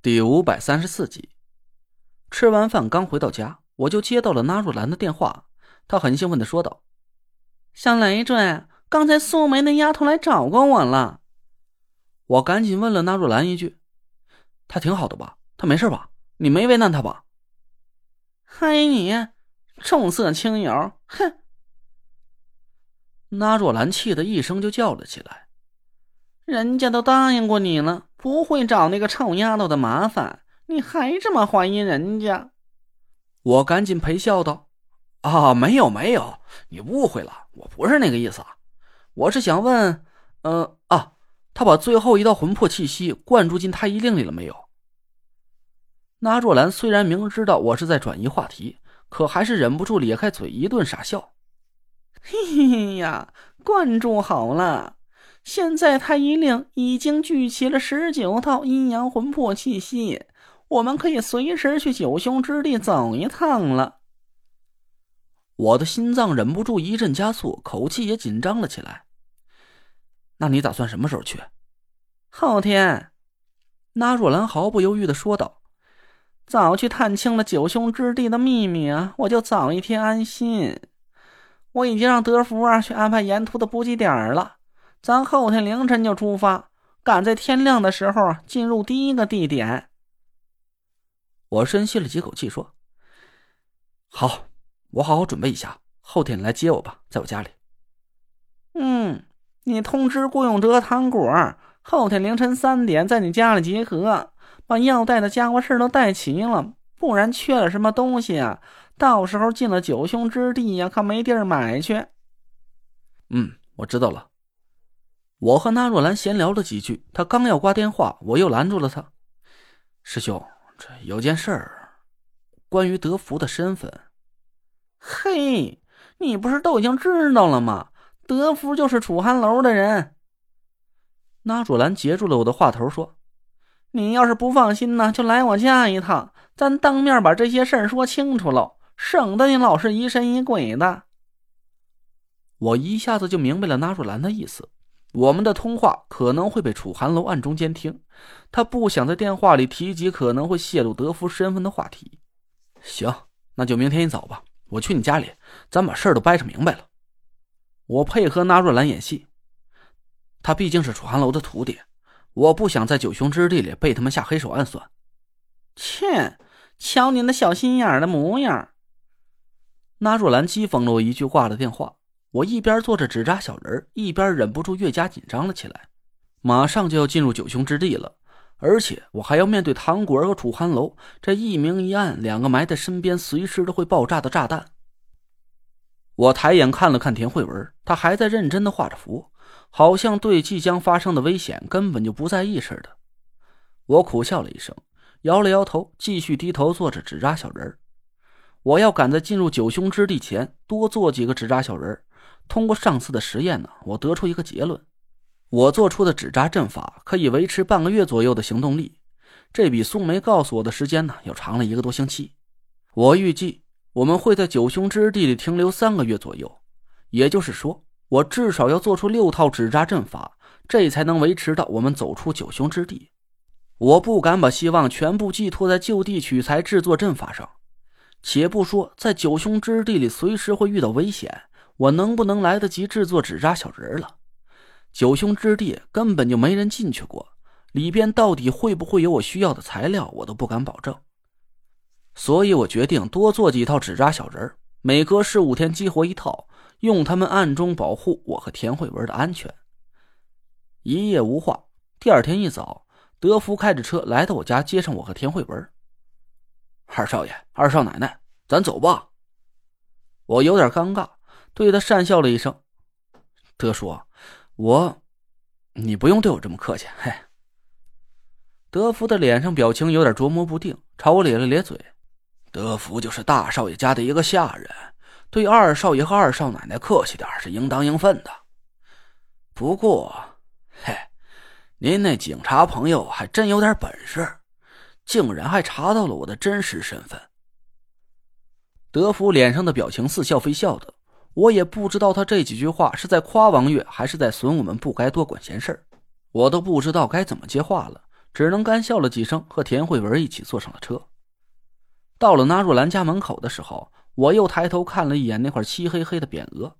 第五百三十四集，吃完饭刚回到家，我就接到了纳若兰的电话。她很兴奋的说道：“小累赘，刚才苏梅那丫头来找过我了。”我赶紧问了纳若兰一句：“她挺好的吧？她没事吧？你没为难她吧？”“嗨你，重色轻友！”哼！纳若兰气得一声就叫了起来：“人家都答应过你了。”不会找那个臭丫头的麻烦，你还这么怀疑人家？我赶紧陪笑道：“啊，没有没有，你误会了，我不是那个意思。我是想问，呃啊，他把最后一道魂魄气息灌注进太医令里了没有？”那若兰虽然明知道我是在转移话题，可还是忍不住咧开嘴一顿傻笑：“嘿嘿呀，灌注好了。”现在太医令已经聚齐了十九套阴阳魂魄气息，我们可以随时去九凶之地走一趟了。我的心脏忍不住一阵加速，口气也紧张了起来。那你打算什么时候去？后天。那若兰毫不犹豫的说道：“早去探清了九凶之地的秘密啊，我就早一天安心。我已经让德福啊去安排沿途的补给点了。”咱后天凌晨就出发，赶在天亮的时候进入第一个地点。我深吸了几口气，说：“好，我好好准备一下，后天你来接我吧，在我家里。”嗯，你通知顾永哲、糖果，后天凌晨三点在你家里集合，把要带的家伙事都带齐了，不然缺了什么东西啊，到时候进了九凶之地呀，可没地儿买去。嗯，我知道了。我和纳若兰闲聊了几句，他刚要挂电话，我又拦住了他。师兄，这有件事儿，关于德福的身份。嘿，你不是都已经知道了吗？德福就是楚寒楼的人。纳若兰截住了我的话头，说：“你要是不放心呢，就来我家一趟，咱当面把这些事儿说清楚喽，省得你老是疑神疑鬼的。”我一下子就明白了纳若兰的意思。我们的通话可能会被楚寒楼暗中监听，他不想在电话里提及可能会泄露德福身份的话题。行，那就明天一早吧，我去你家里，咱把事儿都掰扯明白了。我配合纳若兰演戏，他毕竟是楚寒楼的徒弟，我不想在九雄之地里被他们下黑手暗算。切，瞧您那小心眼的模样。纳若兰讥讽了我一句，挂了电话。我一边做着纸扎小人一边忍不住越加紧张了起来。马上就要进入九凶之地了，而且我还要面对唐果儿和楚寒楼这一明一暗两个埋在身边、随时都会爆炸的炸弹。我抬眼看了看田慧文，她还在认真的画着符，好像对即将发生的危险根本就不在意似的。我苦笑了一声，摇了摇头，继续低头做着纸扎小人我要赶在进入九凶之地前多做几个纸扎小人通过上次的实验呢，我得出一个结论：我做出的纸扎阵法可以维持半个月左右的行动力，这比苏梅告诉我的时间呢要长了一个多星期。我预计我们会在九凶之地里停留三个月左右，也就是说，我至少要做出六套纸扎阵法，这才能维持到我们走出九凶之地。我不敢把希望全部寄托在就地取材制作阵法上，且不说在九凶之地里随时会遇到危险。我能不能来得及制作纸扎小人了？九凶之地根本就没人进去过，里边到底会不会有我需要的材料，我都不敢保证。所以我决定多做几套纸扎小人，每隔十五天激活一套，用它们暗中保护我和田慧文的安全。一夜无话，第二天一早，德福开着车来到我家，接上我和田慧文。二少爷，二少奶奶，咱走吧。我有点尴尬。对他讪笑了一声，德叔，我，你不用对我这么客气。嘿，德福的脸上表情有点琢磨不定，朝我咧了咧嘴。德福就是大少爷家的一个下人，对二少爷和二少奶奶客气点是应当应分的。不过，嘿，您那警察朋友还真有点本事，竟然还查到了我的真实身份。德福脸上的表情似笑非笑的。我也不知道他这几句话是在夸王月，还是在损我们不该多管闲事我都不知道该怎么接话了，只能干笑了几声，和田慧文一起坐上了车。到了纳若兰家门口的时候，我又抬头看了一眼那块漆黑黑的匾额，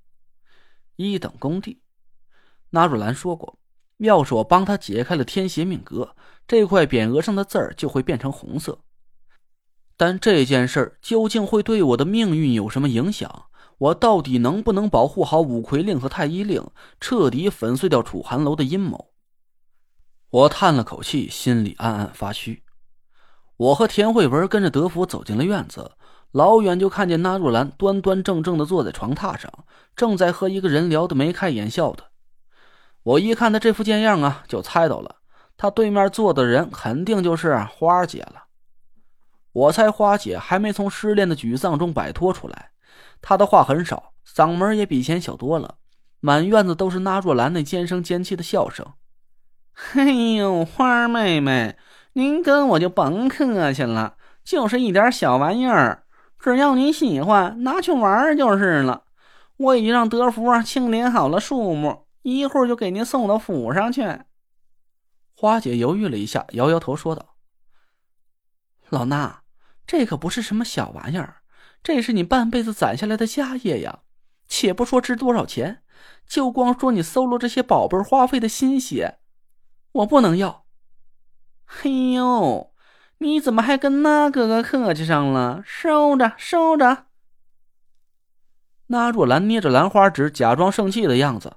一等工地。纳若兰说过，要是我帮他解开了天邪命格，这块匾额上的字儿就会变成红色。但这件事究竟会对我的命运有什么影响？我到底能不能保护好五魁令和太医令，彻底粉碎掉楚寒楼的阴谋？我叹了口气，心里暗暗发虚。我和田慧文跟着德福走进了院子，老远就看见纳若兰端端正正的坐在床榻上，正在和一个人聊得眉开眼笑的。我一看他这副贱样啊，就猜到了，他对面坐的人肯定就是花姐了。我猜花姐还没从失恋的沮丧中摆脱出来，他的话很少，嗓门也比以前小多了，满院子都是那若兰那尖声尖气的笑声。哎呦，花妹妹。您跟我就甭客气了，就是一点小玩意儿，只要你喜欢，拿去玩就是了。我已经让德福啊清点好了数目，一会儿就给您送到府上去。花姐犹豫了一下，摇摇头说道：“老衲，这可不是什么小玩意儿，这是你半辈子攒下来的家业呀。且不说值多少钱，就光说你搜罗这些宝贝花费的心血，我不能要。”嘿呦，你怎么还跟那哥哥客气上了？收着，收着。那若兰捏着兰花指，假装生气的样子。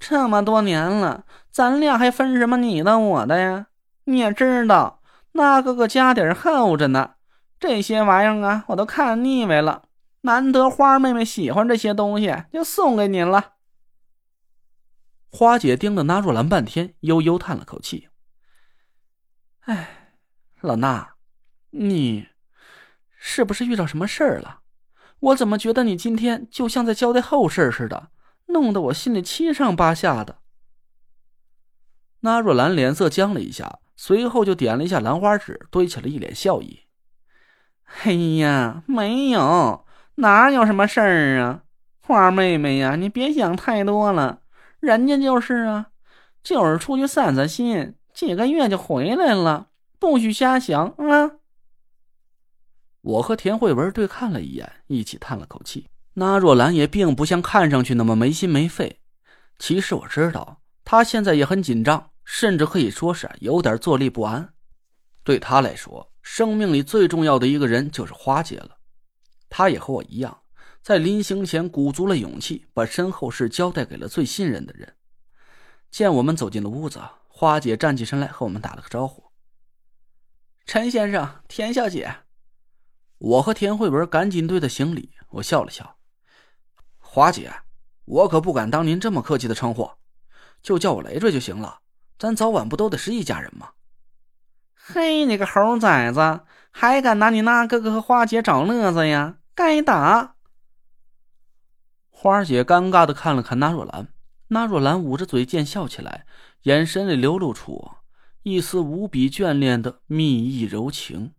这么多年了，咱俩还分什么你的我的呀？你也知道，那哥哥家底厚着呢。这些玩意儿啊，我都看腻歪了。难得花妹妹喜欢这些东西，就送给您了。花姐盯着那若兰半天，悠悠叹了口气。哎，老衲，你是不是遇到什么事儿了？我怎么觉得你今天就像在交代后事似的，弄得我心里七上八下的。那若兰脸色僵了一下，随后就点了一下兰花指，堆起了一脸笑意。哎呀，没有，哪有什么事儿啊？花妹妹呀，你别想太多了，人家就是啊，就是出去散散心。几个月就回来了，不许瞎想啊！我和田慧文对看了一眼，一起叹了口气。那若兰也并不像看上去那么没心没肺。其实我知道，她现在也很紧张，甚至可以说是有点坐立不安。对她来说，生命里最重要的一个人就是花姐了。她也和我一样，在临行前鼓足了勇气，把身后事交代给了最信任的人。见我们走进了屋子。花姐站起身来，和我们打了个招呼。陈先生，田小姐，我和田慧文赶紧对她行礼。我笑了笑，花姐，我可不敢当您这么客气的称呼，就叫我累赘就行了。咱早晚不都得是一家人吗？嘿，你个猴崽子，还敢拿你那哥哥和花姐找乐子呀？该打！花姐尴尬的看了看那若兰，那若兰捂着嘴贱笑起来。眼神里流露出一丝无比眷恋的蜜意柔情。